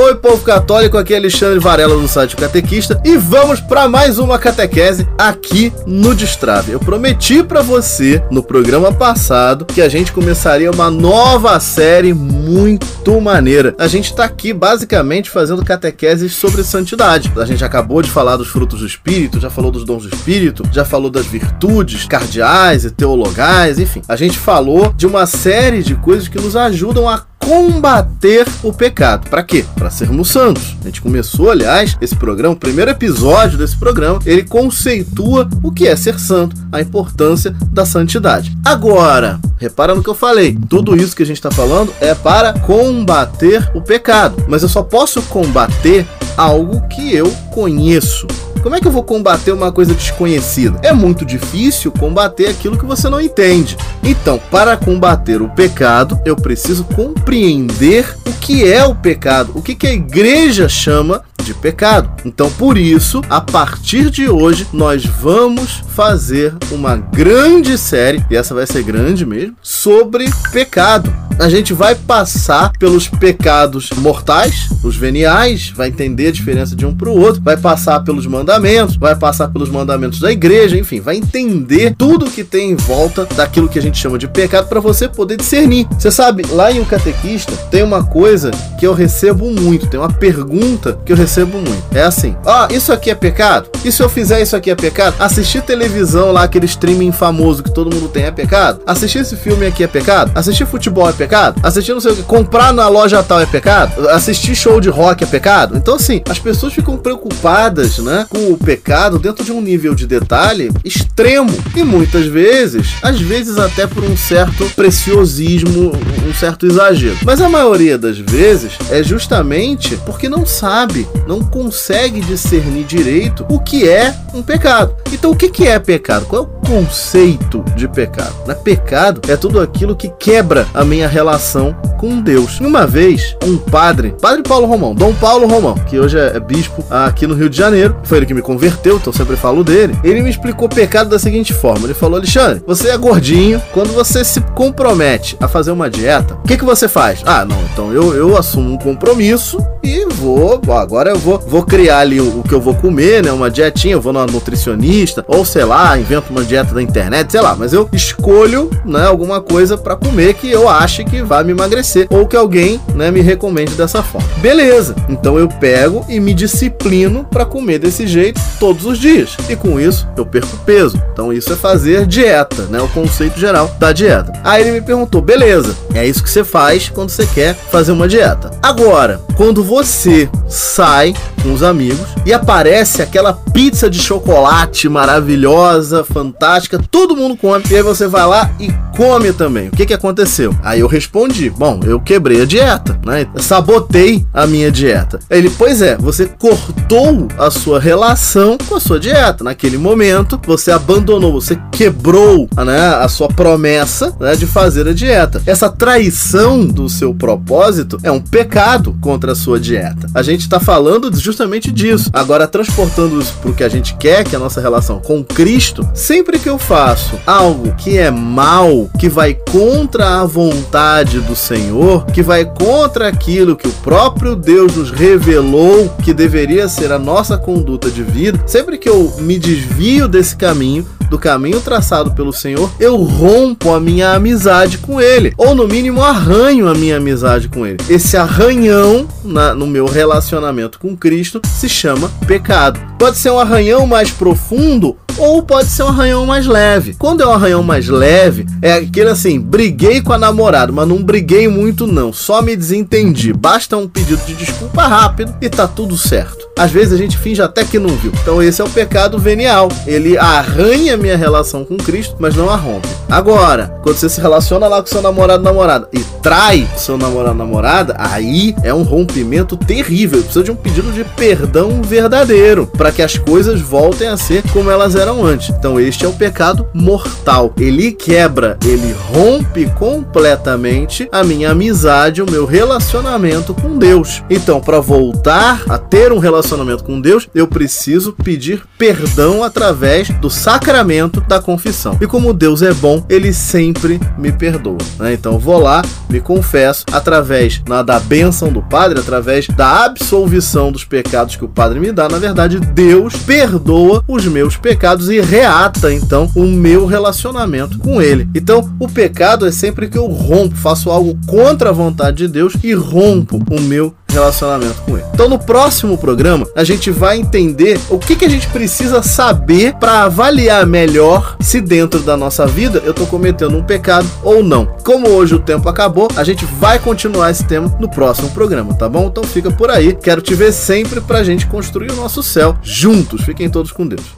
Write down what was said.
Oi, povo católico, aqui é Alexandre Varela do site Catequista e vamos para mais uma catequese aqui no Destrave. Eu prometi para você no programa passado que a gente começaria uma nova série muito maneira. A gente tá aqui basicamente fazendo catequeses sobre santidade. A gente acabou de falar dos frutos do Espírito, já falou dos dons do Espírito, já falou das virtudes cardeais e teologais, enfim. A gente falou de uma série de coisas que nos ajudam a combater o pecado. Para quê? Para sermos santos. A gente começou, aliás, esse programa, o primeiro episódio desse programa, ele conceitua o que é ser santo, a importância da santidade. Agora, repara no que eu falei. Tudo isso que a gente está falando é para combater o pecado. Mas eu só posso combater algo que eu conheço. Como é que eu vou combater uma coisa desconhecida? É muito difícil combater aquilo que você não entende. Então, para combater o pecado, eu preciso compreender o que é o pecado, o que, que a igreja chama de pecado. Então, por isso, a partir de hoje, nós vamos fazer uma grande série, e essa vai ser grande mesmo, sobre pecado. A gente vai passar pelos pecados mortais, os veniais, vai entender a diferença de um para o outro, vai passar pelos mandamentos, vai passar pelos mandamentos da igreja, enfim, vai entender tudo que tem em volta daquilo que a gente chama de pecado para você poder discernir. Você sabe, lá em O Catequista tem uma coisa que eu recebo muito, tem uma pergunta que eu recebo muito. É assim: oh, isso aqui é pecado? E se eu fizer isso aqui é pecado? Assistir televisão lá, aquele streaming famoso que todo mundo tem é pecado? Assistir esse filme aqui é pecado? Assistir futebol é pecado? Assistir não sei o que, comprar na loja tal é pecado? Assistir show de rock é pecado? Então, assim, as pessoas ficam preocupadas, né, com o pecado dentro de um nível de detalhe extremo. E muitas vezes, às vezes até por um certo preciosismo, um certo exagero. Mas a maioria das vezes é justamente porque não sabe, não consegue discernir direito o que é um pecado. Então, o que é pecado? Qual é conceito de pecado? Na pecado é tudo aquilo que quebra a minha relação com Deus. Uma vez, um padre, Padre Paulo Romão, Dom Paulo Romão, que hoje é bispo aqui no Rio de Janeiro, foi ele que me converteu, então sempre falo dele. Ele me explicou o pecado da seguinte forma: ele falou, Alexandre, você é gordinho, quando você se compromete a fazer uma dieta, o que, que você faz? Ah, não, então eu, eu assumo um compromisso e vou, agora eu vou, vou criar ali o, o, que eu vou comer, né? Uma dietinha, eu vou numa nutricionista, ou sei lá, invento uma dieta da internet, sei lá, mas eu escolho, né, alguma coisa para comer que eu ache que vai me emagrecer, ou que alguém, né, me recomende dessa forma. Beleza, então eu pego e me disciplino para comer desse jeito todos os dias, e com isso eu perco peso. Então isso é fazer dieta, né? O conceito geral da dieta. Aí ele me perguntou, beleza, é isso que você faz quando você quer fazer uma dieta. Agora, quando você sai com os amigos e aparece aquela pizza de chocolate maravilhosa, fantástica, todo mundo come. E aí você vai lá e come também. O que que aconteceu? Aí eu respondi: "Bom, eu quebrei a dieta, né? sabotei a minha dieta". Ele: "Pois é, você cortou a sua relação com a sua dieta. Naquele momento, você abandonou, você quebrou, né, a sua promessa, né, de fazer a dieta. Essa traição do seu propósito é um pecado contra a sua dieta. A gente está falando justamente disso. Agora, transportando isso para o que a gente quer, que é a nossa relação com Cristo, sempre que eu faço algo que é mal, que vai contra a vontade do Senhor, que vai contra aquilo que o próprio Deus nos revelou que deveria ser a nossa conduta de vida, sempre que eu me desvio desse caminho, do caminho traçado pelo Senhor, eu rompo a minha amizade com Ele, ou no mínimo arranho a minha amizade com Ele. Esse arranhão na, no meu relacionamento com Cristo se chama pecado. Pode ser um arranhão mais profundo ou pode ser um arranhão mais leve. Quando é um arranhão mais leve, é aquele assim: briguei com a namorada, mas não briguei muito, não, só me desentendi. Basta um pedido de desculpa rápido e tá tudo certo. Às vezes a gente finge até que não viu. Então esse é o pecado venial. Ele arranha minha relação com Cristo, mas não a rompe. Agora, quando você se relaciona lá com seu namorado namorada e trai seu namorado namorada, aí é um rompimento terrível. Precisa de um pedido de perdão verdadeiro para que as coisas voltem a ser como elas eram antes. Então este é o pecado mortal. Ele quebra, ele rompe completamente a minha amizade, o meu relacionamento com Deus. Então, para voltar a ter um relacionamento com Deus, eu preciso pedir perdão através do sacramento da confissão. E como Deus é bom, ele sempre me perdoa. Né? Então vou lá, me confesso, através na, da bênção do Padre, através da absolvição dos pecados que o Padre me dá. Na verdade, Deus perdoa os meus pecados e reata então o meu relacionamento com Ele. Então, o pecado é sempre que eu rompo, faço algo contra a vontade de Deus e rompo o meu relacionamento com ele. Então no próximo programa a gente vai entender o que, que a gente precisa saber para avaliar melhor se dentro da nossa vida eu estou cometendo um pecado ou não. Como hoje o tempo acabou, a gente vai continuar esse tema no próximo programa, tá bom? Então fica por aí. Quero te ver sempre para a gente construir o nosso céu juntos. Fiquem todos com Deus.